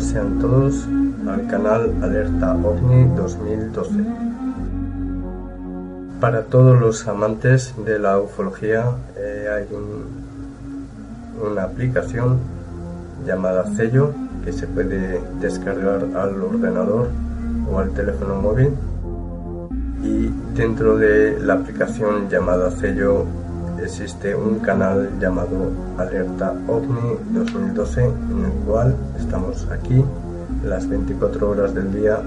Sean todos al canal Alerta OVNI 2012. Para todos los amantes de la ufología eh, hay una aplicación llamada Cello que se puede descargar al ordenador o al teléfono móvil y dentro de la aplicación llamada Cello existe un canal llamado Alerta OVNI 2012 en el cual estamos aquí las 24 horas del día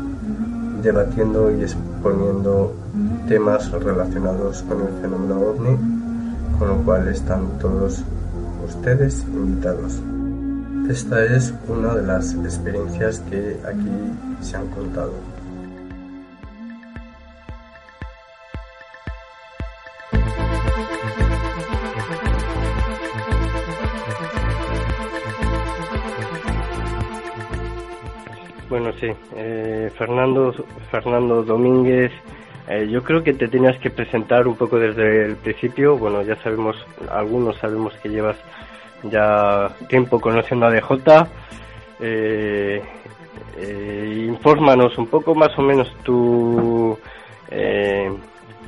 debatiendo y exponiendo temas relacionados con el fenómeno ovni, con lo cual están todos ustedes invitados. Esta es una de las experiencias que aquí se han contado. Bueno, sí, eh, Fernando, Fernando Domínguez, eh, yo creo que te tenías que presentar un poco desde el principio. Bueno, ya sabemos, algunos sabemos que llevas ya tiempo conociendo a DJ. Eh, eh, infórmanos un poco más o menos tu, eh,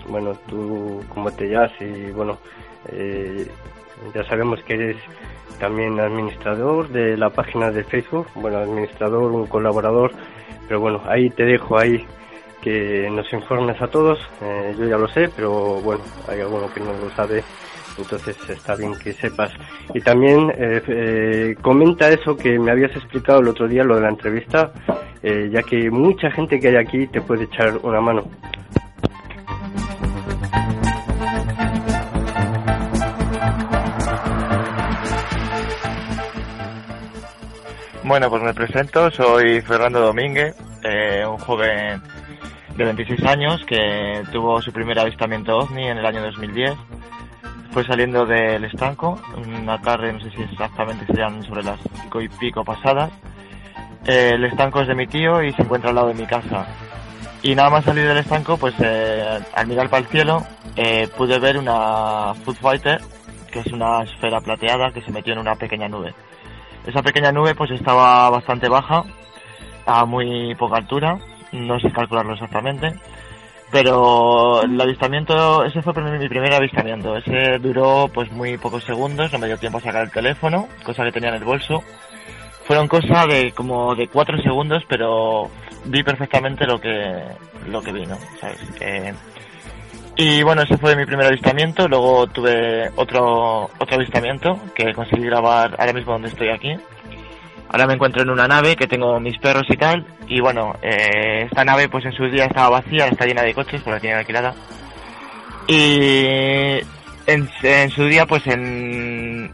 bueno, tú cómo te llamas y bueno, ya sabemos que eres también administrador de la página de Facebook, bueno, administrador, un colaborador, pero bueno, ahí te dejo ahí que nos informes a todos, eh, yo ya lo sé, pero bueno, hay alguno que no lo sabe, entonces está bien que sepas. Y también eh, eh, comenta eso que me habías explicado el otro día, lo de la entrevista, ya que mucha gente que hay aquí te puede echar una mano. Bueno, pues me presento, soy Fernando Domínguez, eh, un joven de 26 años que tuvo su primer avistamiento ovni en el año 2010. Fue saliendo del estanco, una tarde, no sé si exactamente serían sobre las cinco y pico pasadas. Eh, el estanco es de mi tío y se encuentra al lado de mi casa. Y nada más salir del estanco, pues eh, al mirar para el cielo pude ver una Food Fighter, que es una esfera plateada que se metió en una pequeña nube. Esa pequeña nube pues estaba bastante baja, a muy poca altura, no sé calcularlo exactamente, pero el avistamiento, ese fue mi primer avistamiento, ese duró pues muy pocos segundos, no me dio tiempo a sacar el teléfono, cosa que tenía en el bolso. Fueron cosas de como de cuatro segundos, pero vi perfectamente lo que lo que vi, ¿no? ¿Sabes? Y bueno, ese fue mi primer avistamiento. Luego tuve otro, otro avistamiento que conseguí grabar ahora mismo donde estoy aquí. Ahora me encuentro en una nave que tengo mis perros y tal. Y bueno, eh, esta nave pues en su día estaba vacía, está llena de coches, porque la tienen alquilada. Y en, en su día pues en,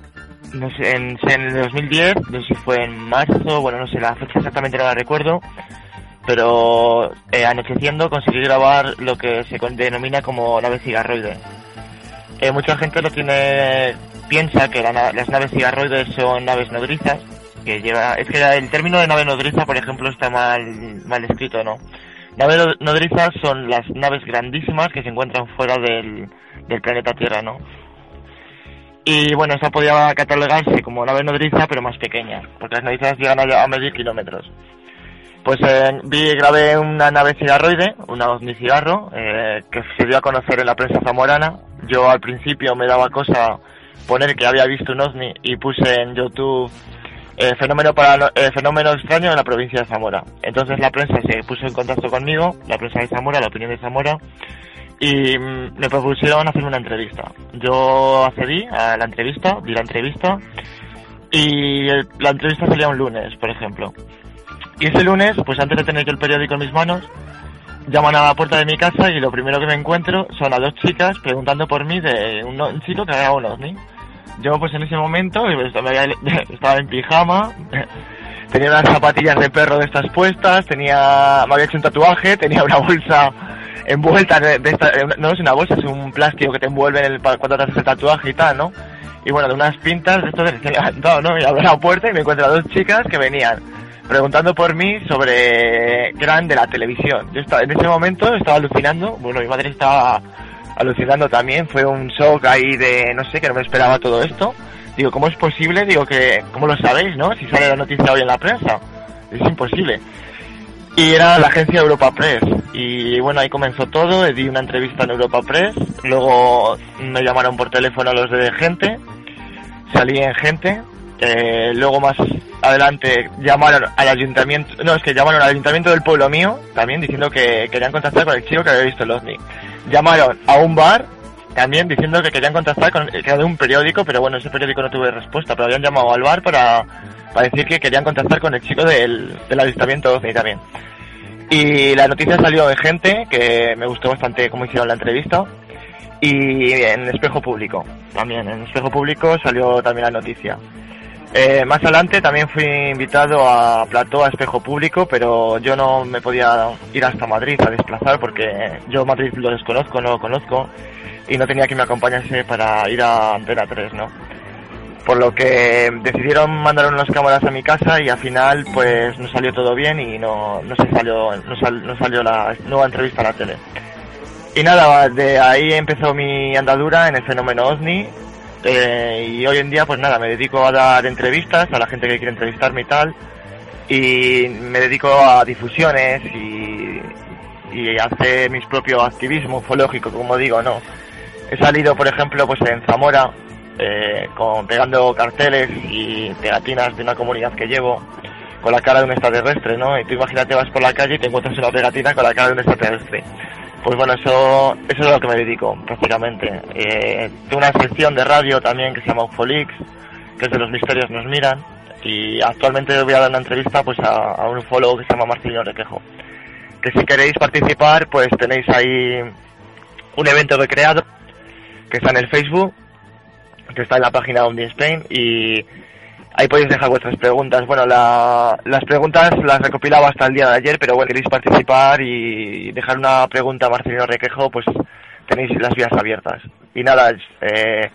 no sé, en, en el 2010, no sé si fue en marzo, bueno no sé, la fecha exactamente no la recuerdo pero eh, anocheciendo conseguí grabar lo que se denomina como nave cigarroide. Eh, mucha gente lo tiene piensa que las naves cigarroides son naves nodrizas, que lleva es que el término de nave nodriza, por ejemplo, está mal mal escrito, ¿no? Naves nodrizas son las naves grandísimas que se encuentran fuera del, del planeta Tierra, ¿no? Y bueno, esa podía catalogarse como nave nodriza, pero más pequeña, porque las nodrizas llegan a, a medir kilómetros. Pues eh, vi, grabé una nave cigarroide, una ovni cigarro, eh, que se dio a conocer en la prensa zamorana. Yo al principio me daba cosa poner que había visto un ovni y puse en YouTube eh, fenómeno, para, eh, fenómeno extraño en la provincia de Zamora. Entonces la prensa se puso en contacto conmigo, la prensa de Zamora, la opinión de Zamora, y mm, me propusieron hacer una entrevista. Yo accedí a la entrevista, di la entrevista, y la entrevista salía un lunes, por ejemplo. Y ese lunes, pues antes de tener yo el periódico en mis manos, llaman a la puerta de mi casa y lo primero que me encuentro son a dos chicas preguntando por mí de un, chico que había un ovni. Yo pues en ese momento estaba en pijama, tenía unas zapatillas de perro de estas puestas, tenía, me había hecho un tatuaje, tenía una bolsa envuelta de, esta, no es una bolsa, es un plástico que te envuelve en el, cuando te haces el tatuaje y tal, ¿no? Y bueno, de unas pintas de esto que levantado, ¿no? Y abro la puerta y me encuentro a dos chicas que venían preguntando por mí sobre qué eran de la televisión. Yo estaba, en ese momento estaba alucinando, bueno, mi madre estaba alucinando también, fue un shock ahí de, no sé, que no me esperaba todo esto. Digo, ¿cómo es posible? Digo, que, ¿cómo lo sabéis, no? Si sale la noticia hoy en la prensa. es imposible. Y era la agencia Europa Press. Y bueno, ahí comenzó todo, di una entrevista en Europa Press, luego me llamaron por teléfono los de gente, salí en gente, eh, luego más adelante llamaron al ayuntamiento, no, es que llamaron al ayuntamiento del pueblo mío, también diciendo que querían contactar con el chico que había visto el OVNI. Llamaron a un bar, también diciendo que querían contactar con, que era de un periódico, pero bueno, ese periódico no tuve respuesta, pero habían llamado al bar para, para decir que querían contactar con el chico del, del avistamiento OVNI también. Y la noticia salió de gente, que me gustó bastante cómo hicieron la entrevista, y en Espejo Público, también en Espejo Público salió también la noticia. Eh, más adelante también fui invitado a Plató, a Espejo Público, pero yo no me podía ir hasta Madrid a desplazar porque yo Madrid lo desconozco, no lo conozco y no tenía que me acompañase para ir a Antena 3, ¿no? Por lo que decidieron mandar unas cámaras a mi casa y al final pues no salió todo bien y no, no se salió, no, no salió la nueva entrevista a la tele. Y nada, de ahí empezó mi andadura en el fenómeno OVNI eh, y hoy en día, pues nada, me dedico a dar entrevistas a la gente que quiere entrevistarme y tal. Y me dedico a difusiones y, y hacer mis propios activismo ufológico, como digo, ¿no? He salido, por ejemplo, pues en Zamora, eh, pegando carteles y pegatinas de una comunidad que llevo con la cara de un extraterrestre, ¿no? Y tú imagínate, vas por la calle y te encuentras una pegatina con la cara de un extraterrestre. Pues bueno, eso, es lo que me dedico, prácticamente. Eh, tengo una sección de radio también que se llama Ufolix, que es de los misterios nos miran, y actualmente voy a dar una entrevista pues a, un ufólogo que se llama Marcelino Requejo. Que si queréis participar, pues tenéis ahí un evento que creado, que está en el Facebook, que está en la página de Spain, y Ahí podéis dejar vuestras preguntas. Bueno, las preguntas las recopilaba hasta el día de ayer, pero bueno, queréis participar y dejar una pregunta a Marcelino Requejo, pues tenéis las vías abiertas. Y nada, eh,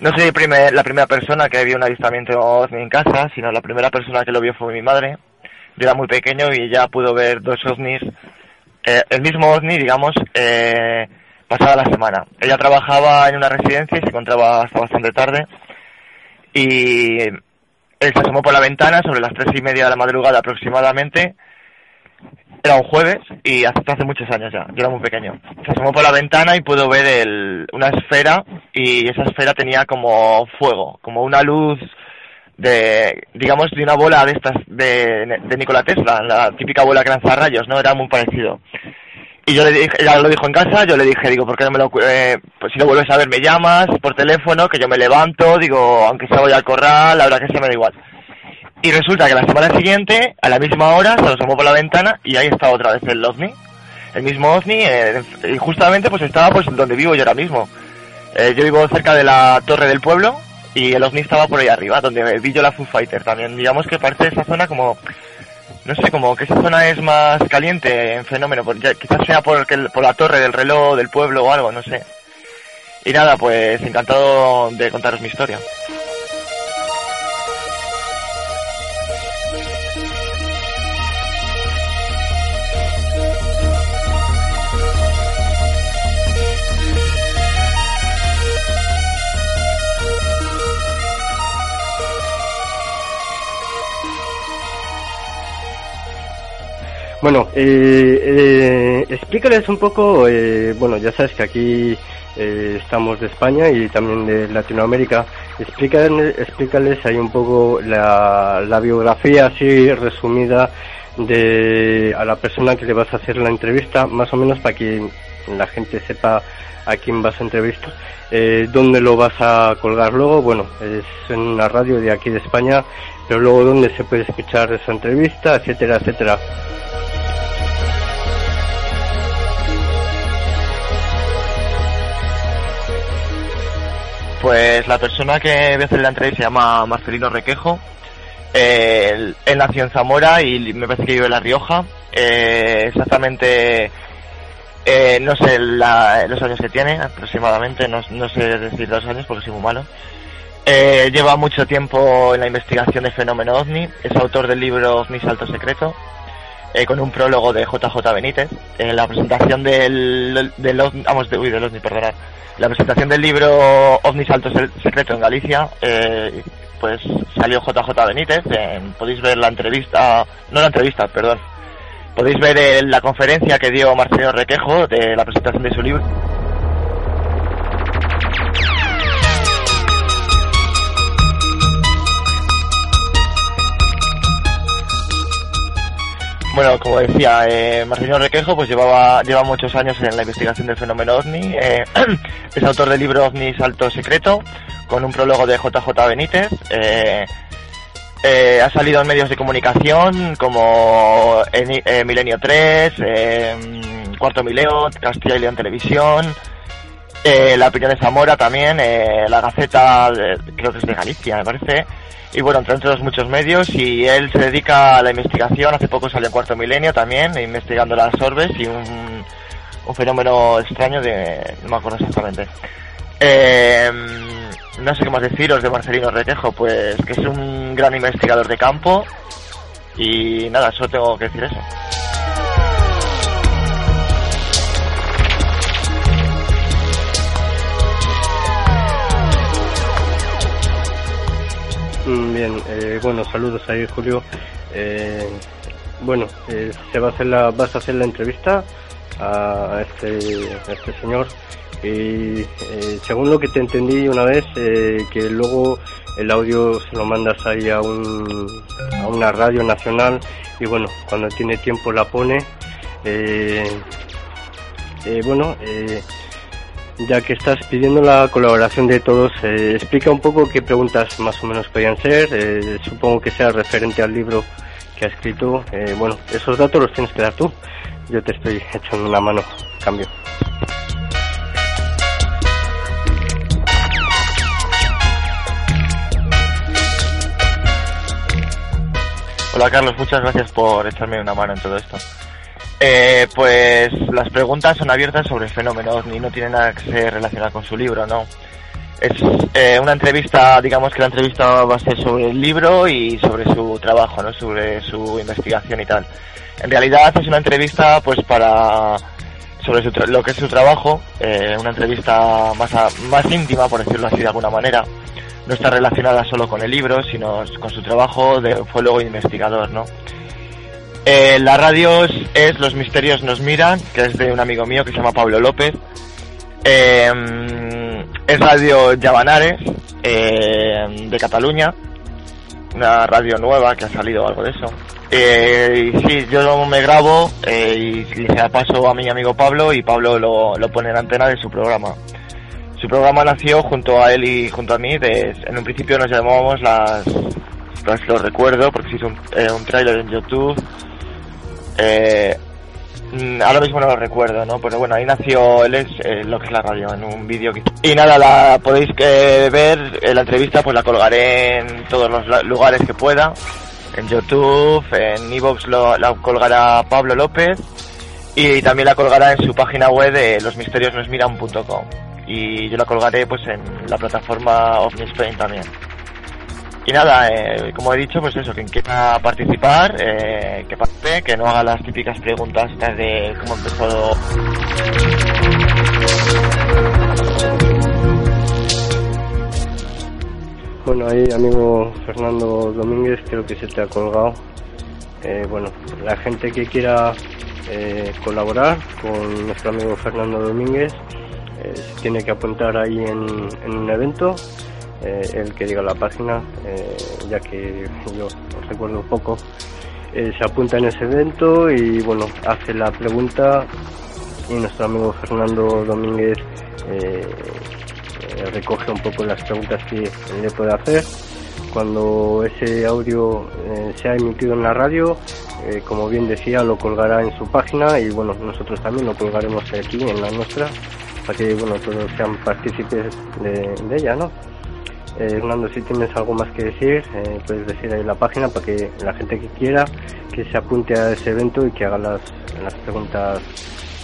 no soy la primera persona que vio un avistamiento ovni en casa, sino la primera persona que lo vio fue mi madre. Yo era muy pequeño y ya pudo ver dos ovnis, eh, el mismo ovni, digamos, eh, pasada la semana. Ella trabajaba en una residencia y se encontraba hasta bastante tarde. Y él se asomó por la ventana sobre las tres y media de la madrugada aproximadamente. Era un jueves y hace, hace muchos años ya, yo era muy pequeño. Se asomó por la ventana y pudo ver el, una esfera y esa esfera tenía como fuego, como una luz de, digamos, de una bola de estas de, de Nikola Tesla, la típica bola que lanza rayos, ¿no? Era muy parecido. Y yo le dije, ella lo dijo en casa, yo le dije, digo, ¿por qué no me lo, eh, pues si lo vuelves a ver me llamas por teléfono, que yo me levanto, digo, aunque se vaya al corral, la verdad que se me da igual. Y resulta que la semana siguiente, a la misma hora, se asomó por la ventana y ahí está otra vez el OVNI. El mismo OVNI, eh, y justamente pues estaba pues donde vivo yo ahora mismo. Eh, yo vivo cerca de la torre del pueblo y el OVNI estaba por ahí arriba, donde vi yo la Foo Fighter también. Digamos que parte de esa zona como no sé, como que esa zona es más caliente en fenómeno, quizás sea por, por la torre del reloj del pueblo o algo, no sé. Y nada, pues encantado de contaros mi historia. Bueno, eh, eh, explícales un poco, eh, bueno, ya sabes que aquí eh, estamos de España y también de Latinoamérica. Explícales, explícales ahí un poco la, la biografía así resumida de a la persona que le vas a hacer la entrevista, más o menos para que la gente sepa a quién vas a entrevistar. Eh, ¿Dónde lo vas a colgar luego? Bueno, es en una radio de aquí de España, pero luego dónde se puede escuchar esa entrevista, etcétera, etcétera. Pues la persona que voy a hacer la entrevista se llama Marcelino Requejo. él, nació en Zamora y me parece que vive en La Rioja. Eh, exactamente, eh, no sé los años que tiene aproximadamente, no, sé decir los años porque soy muy malo. Eh, lleva mucho tiempo en la investigación de fenómeno OVNI, es autor del libro OVNI Salto Secreto, con un prólogo de JJ Benítez. En la presentación del, del, vamos, de, uy, del OVNI, la presentación del libro OVNI Salto Secreto en Galicia, eh, pues salió JJ Benítez. podéis ver la entrevista, no la entrevista, perdón. Podéis ver la conferencia que dio Marcelo Requejo de la presentación de su libro. Bueno, como decía, eh, Marcelino Requejo pues llevaba lleva muchos años en la investigación del fenómeno OVNI. Eh, es autor del libro OVNI Salto Secreto, con un prólogo de JJ Benítez. Eh, eh, ha salido en medios de comunicación como eh, Milenio 3, Cuarto Mileo, Castilla y León Televisión, La Opinión de Zamora también, La Gaceta, creo que es de Galicia, me parece y bueno, entre otros muchos medios y él se dedica a la investigación, hace poco salió en Cuarto Milenio también, investigando las orbes y un, un fenómeno extraño de... no me acuerdo exactamente. Eh, no sé qué más deciros de Marcelino Requejo, pues que es un gran investigador de campo y nada, solo tengo que decir eso. Bien, eh, bueno, saludos ahí, Julio. Eh, bueno, eh, se va a hacer la, vas a hacer la entrevista a este, este señor y según lo que te entendí una vez, que luego el audio se lo mandas ahí a, un, a una radio nacional y bueno, cuando tiene tiempo la pone. bueno, ya que estás pidiendo la colaboración de todos, eh, explica un poco qué preguntas más o menos podían ser. Eh, supongo que sea referente al libro que ha escrito. Eh, bueno, esos datos los tienes que dar tú. Yo te estoy echando una mano. Cambio. Hola Carlos, muchas gracias por echarme una mano en todo esto. Eh, pues las preguntas son abiertas sobre el fenómeno y no tienen nada que ser relacionado con su libro, ¿no? Es eh, una entrevista, digamos que la entrevista va a ser sobre el libro y sobre su trabajo, ¿no? Sobre su investigación y tal. En realidad es una entrevista, pues, para sobre lo que es su trabajo, eh, una entrevista más, más íntima, por decirlo así de alguna manera. No está relacionada solo con el libro, sino con su trabajo de luego investigador, ¿no? Eh, la radio es, Los Misterios Nos Miran, que es de un amigo mío que se llama Pablo López. Eh, es Radio Llavanares, eh, de Cataluña, una radio nueva que ha salido algo de eso. y sí, yo me grabo y da paso a mi amigo Pablo y Pablo lo, pone en antena de su programa. Su programa nació junto a él y junto a mí. en un principio nos llamábamos las, pues lo recuerdo porque hizo un, un tráiler en YouTube eh, mm, ahora mismo no lo recuerdo, ¿no? Pero bueno, ahí nació él es eh, lo que es la radio, en un vídeo Y nada, la podéis eh, ver, en la entrevista pues la colgaré en todos los lugares que pueda. En YouTube, en Evox la colgará Pablo López y también la colgará en su página web de losmisteriosnosmiran.com y yo la colgaré pues en la plataforma Spain también. Y nada, eh, como he dicho, pues eso, quien quiera participar, eh, que participe, que no haga las típicas preguntas de cómo empezó. Bueno, ahí amigo Fernando Domínguez, creo que se te ha colgado. Eh, bueno, la gente que quiera colaborar con nuestro amigo Fernando Domínguez tiene que apuntar ahí en un evento eh, el que diga la página, eh, ya que yo recuerdo poco, eh, se apunta en ese evento y bueno, hace la pregunta y nuestro amigo Fernando Domínguez recoge un poco las preguntas que le puede hacer. Cuando ese audio se ha emitido en la radio, como bien decía, lo colgará en su página y bueno, nosotros también lo colgaremos aquí en la nuestra para que bueno, todos sean partícipes de, de ella, ¿no? Eh, Hernando, si tienes algo más que decir, eh, puedes decir ahí la página para que la gente que quiera que se apunte a ese evento y que haga las, preguntas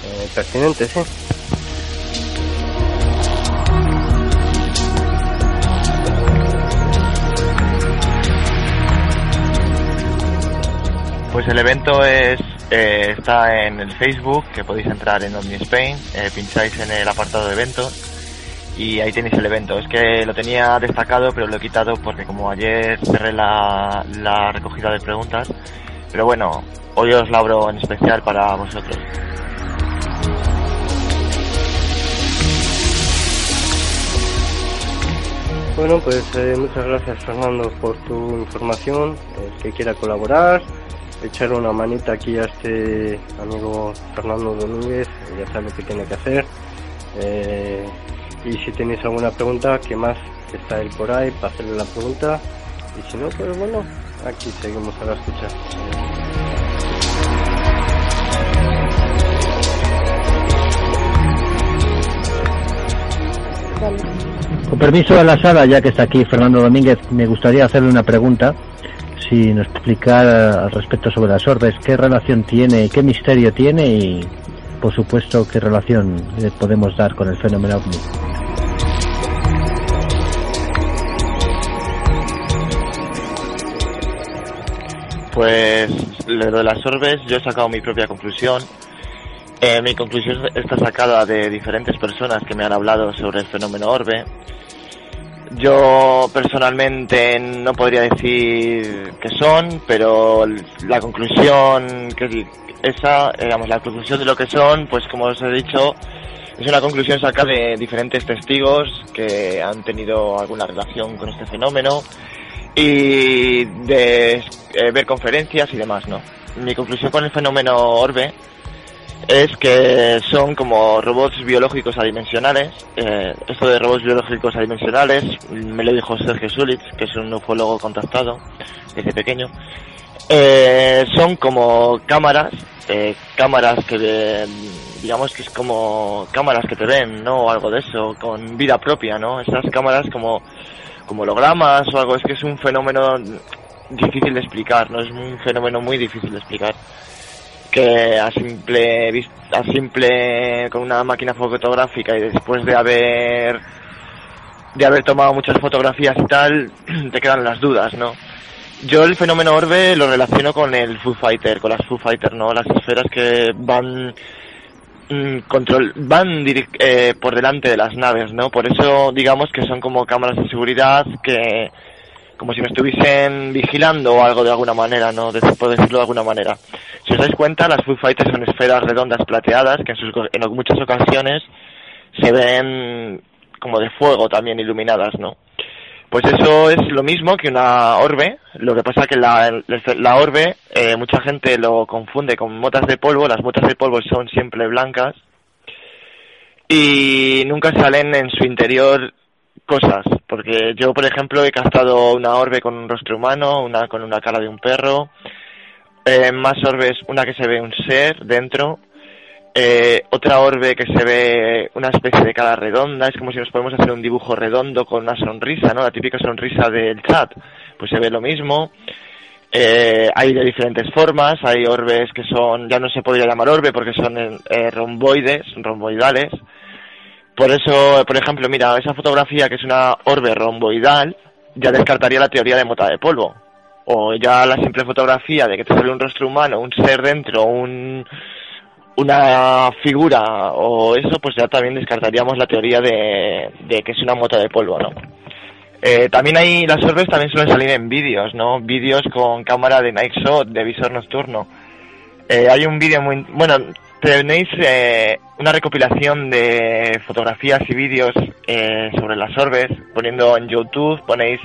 eh, pertinentes. Pues el evento es está en el Facebook, que podéis entrar en Omni Spain, pincháis en el apartado de eventos y ahí tenéis el evento. Es que lo tenía destacado, pero lo he quitado porque como ayer cerré la, recogida de preguntas, pero bueno, hoy os la abro en especial para vosotros. Bueno, pues eh, muchas gracias Fernando por tu información. El que quiera colaborar, echar una manita aquí a este amigo Fernando Domínguez, ya sabe lo que tiene que hacer. Eh, y si tenéis alguna pregunta, que más está él por ahí para hacerle la pregunta. Y si no, pues bueno, aquí seguimos a la escucha. Con permiso de la sala, ya que está aquí Fernando Domínguez, me gustaría hacerle una pregunta. Si nos explicara al respecto sobre las orbes, qué relación tiene, qué misterio tiene y, por supuesto, qué relación podemos dar con el fenómeno ovni. Pues lo de las orbes, yo he sacado mi propia conclusión. Eh, mi conclusión está sacada de diferentes personas que me han hablado sobre el fenómeno orbe. Yo personalmente no podría decir que son, pero la conclusión que esa, digamos, la conclusión de lo que son, pues como os he dicho, es una conclusión sacada de diferentes testigos que han tenido alguna relación con este fenómeno y de eh, ver conferencias y demás, ¿no? Mi conclusión con el fenómeno Orbe es que son como robots biológicos adimensionales. Eh, esto de robots biológicos adimensionales me lo dijo Sergio Sulitz, que es un ufólogo contactado desde pequeño. Eh, son como cámaras, eh, cámaras que digamos que es como cámaras que te ven, ¿no? O algo de eso, con vida propia, ¿no? Esas cámaras como, como hologramas o algo, es que es un fenómeno difícil de explicar, ¿no? Es un fenómeno muy difícil de explicar que a simple a simple con una máquina fotográfica y después de haber de haber tomado muchas fotografías y tal te quedan las dudas no yo el fenómeno orbe lo relaciono con el Foo Fighter con las Foo Fighter no las esferas que van control van eh, por delante de las naves no por eso digamos que son como cámaras de seguridad que como si me estuviesen vigilando o algo de alguna manera, ¿no? De, por decirlo de alguna manera. Si os dais cuenta, las Foo Fighters son esferas redondas plateadas que en, sus, en muchas ocasiones se ven como de fuego también iluminadas, ¿no? Pues eso es lo mismo que una orbe, lo que pasa que la, la orbe eh, mucha gente lo confunde con motas de polvo, las motas de polvo son siempre blancas y nunca salen en su interior cosas, porque yo, por ejemplo, he captado una orbe con un rostro humano, una con una cara de un perro, eh, más orbes, una que se ve un ser dentro, eh, otra orbe que se ve una especie de cara redonda, es como si nos podemos hacer un dibujo redondo con una sonrisa, ¿no? La típica sonrisa del chat, pues se ve lo mismo. Eh, hay de diferentes formas, hay orbes que son, ya no se podría llamar orbe porque son eh, romboides, romboidales, por eso, por ejemplo, mira, esa fotografía que es una orbe romboidal, ya descartaría la teoría de mota de polvo. O ya la simple fotografía de que te sale un rostro humano, un ser dentro, un, una figura o eso, pues ya también descartaríamos la teoría de, de que es una mota de polvo, ¿no? Eh, también hay, las orbes también suelen salir en vídeos, ¿no? Vídeos con cámara de night shot, de visor nocturno. Eh, hay un vídeo muy, bueno, tenéis eh, una recopilación de fotografías y vídeos eh, sobre las orbes, poniendo en YouTube, ponéis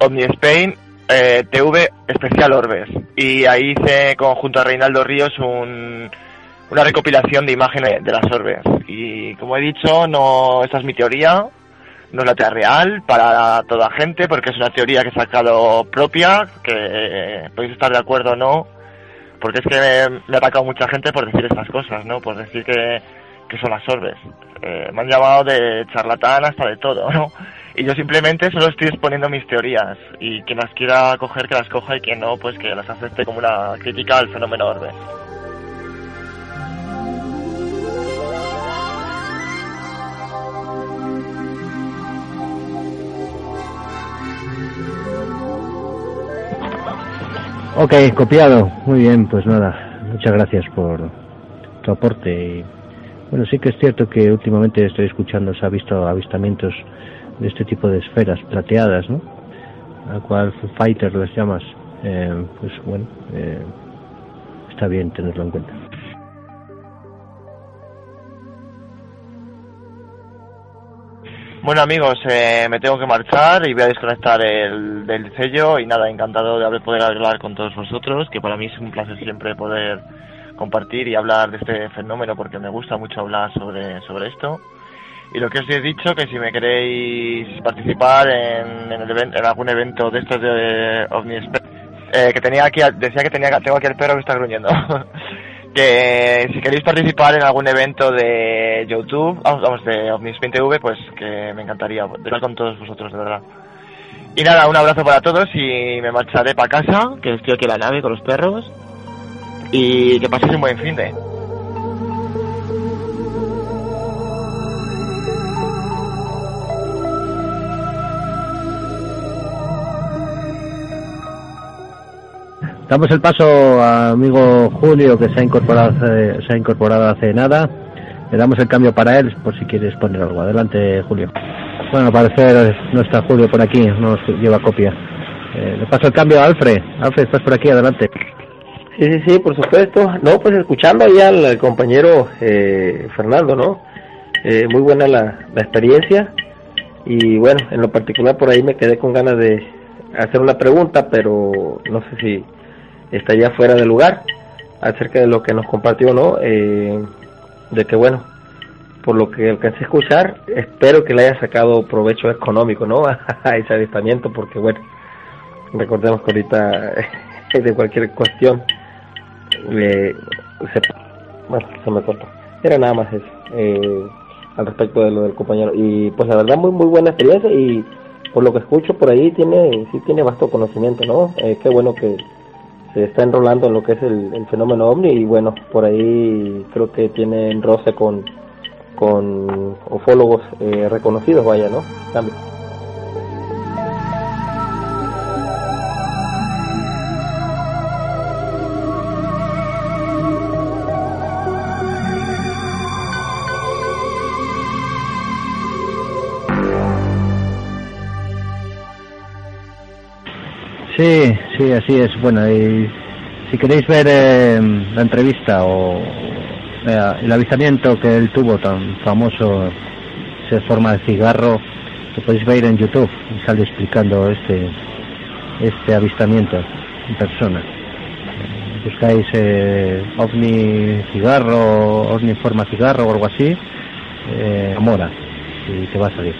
Omni Spain eh, TV especial orbes. Y ahí hice junto a Reinaldo Ríos un, una recopilación de imágenes de las orbes. Y como he dicho, no, esta es mi teoría, no es la teoría real para toda gente, porque es una teoría que he sacado propia, que podéis estar de acuerdo o no, porque es que me, ha atacado mucha gente por decir estas cosas, ¿no? Por decir que, que son las orbes. Eh, me han llamado de charlatán hasta de todo, ¿no? Y yo simplemente solo estoy exponiendo mis teorías y quien las quiera coger que las coja y quien no, pues que las acepte como una crítica al fenómeno orbe. Ok, copiado. Muy bien, pues nada. Muchas gracias por tu aporte. Bueno, sí que es cierto que últimamente estoy escuchando, se ha visto avistamientos de este tipo de esferas plateadas, ¿no? Al cual Fighter les llamas. Eh, pues bueno, eh, está bien tenerlo en cuenta. Bueno amigos, eh, me tengo que marchar y voy a desconectar el del sello y nada, encantado de haber poder hablar con todos vosotros, que para mí es un placer siempre poder compartir y hablar de este fenómeno porque me gusta mucho hablar sobre, sobre esto. Y lo que os he dicho, que si me queréis participar en, el en algún evento de estos de OVNI eh, que tenía aquí, decía que tenía, tengo aquí el perro que está gruñendo. que si queréis participar en algún evento de YouTube, vamos, de Omnispin TV, pues que me encantaría estar con todos vosotros, de verdad. Y nada, un abrazo para todos y me marcharé para casa, que estoy aquí en la nave con los perros. Y que paséis un buen fin de. Damos el paso a amigo Julio que se ha incorporado hace, se ha incorporado hace nada. Le damos el cambio para él por si quieres poner algo. Adelante, Julio. Bueno, parece no está Julio por aquí, no nos lleva copia. Eh, le paso el cambio a Alfred. Alfred, estás por aquí, adelante. Sí, sí, sí, por supuesto. No, pues escuchando ahí al, compañero eh, Fernando, ¿no? Eh, muy buena la, la experiencia. Y bueno, en lo particular por ahí me quedé con ganas de hacer una pregunta, pero no sé si estaría fuera de lugar acerca de lo que nos compartió, ¿no? Eh, de que, bueno, por lo que alcancé a escuchar, espero que le haya sacado provecho económico, ¿no? A ese avistamiento, porque, bueno, recordemos que ahorita de cualquier cuestión, eh, se, bueno, se me cortó. Era nada más eso, eh, al respecto de lo del compañero. Y pues la verdad, muy, muy buena experiencia y por lo que escucho por ahí, tiene sí tiene vasto conocimiento, ¿no? Eh, qué bueno que se está enrolando en lo que es el, fenómeno ovni y bueno, por ahí creo que tiene en roce con, con eh, reconocidos, vaya, ¿no? También. Sí, sí, así es. Bueno, y si queréis ver eh, la entrevista o el avistamiento que él tuvo tan famoso, se forma de cigarro, lo podéis ver en YouTube y sale explicando este este avistamiento en persona. Buscáis eh, ovni cigarro, ovni forma cigarro o algo así, eh, Amora, y te va a salir.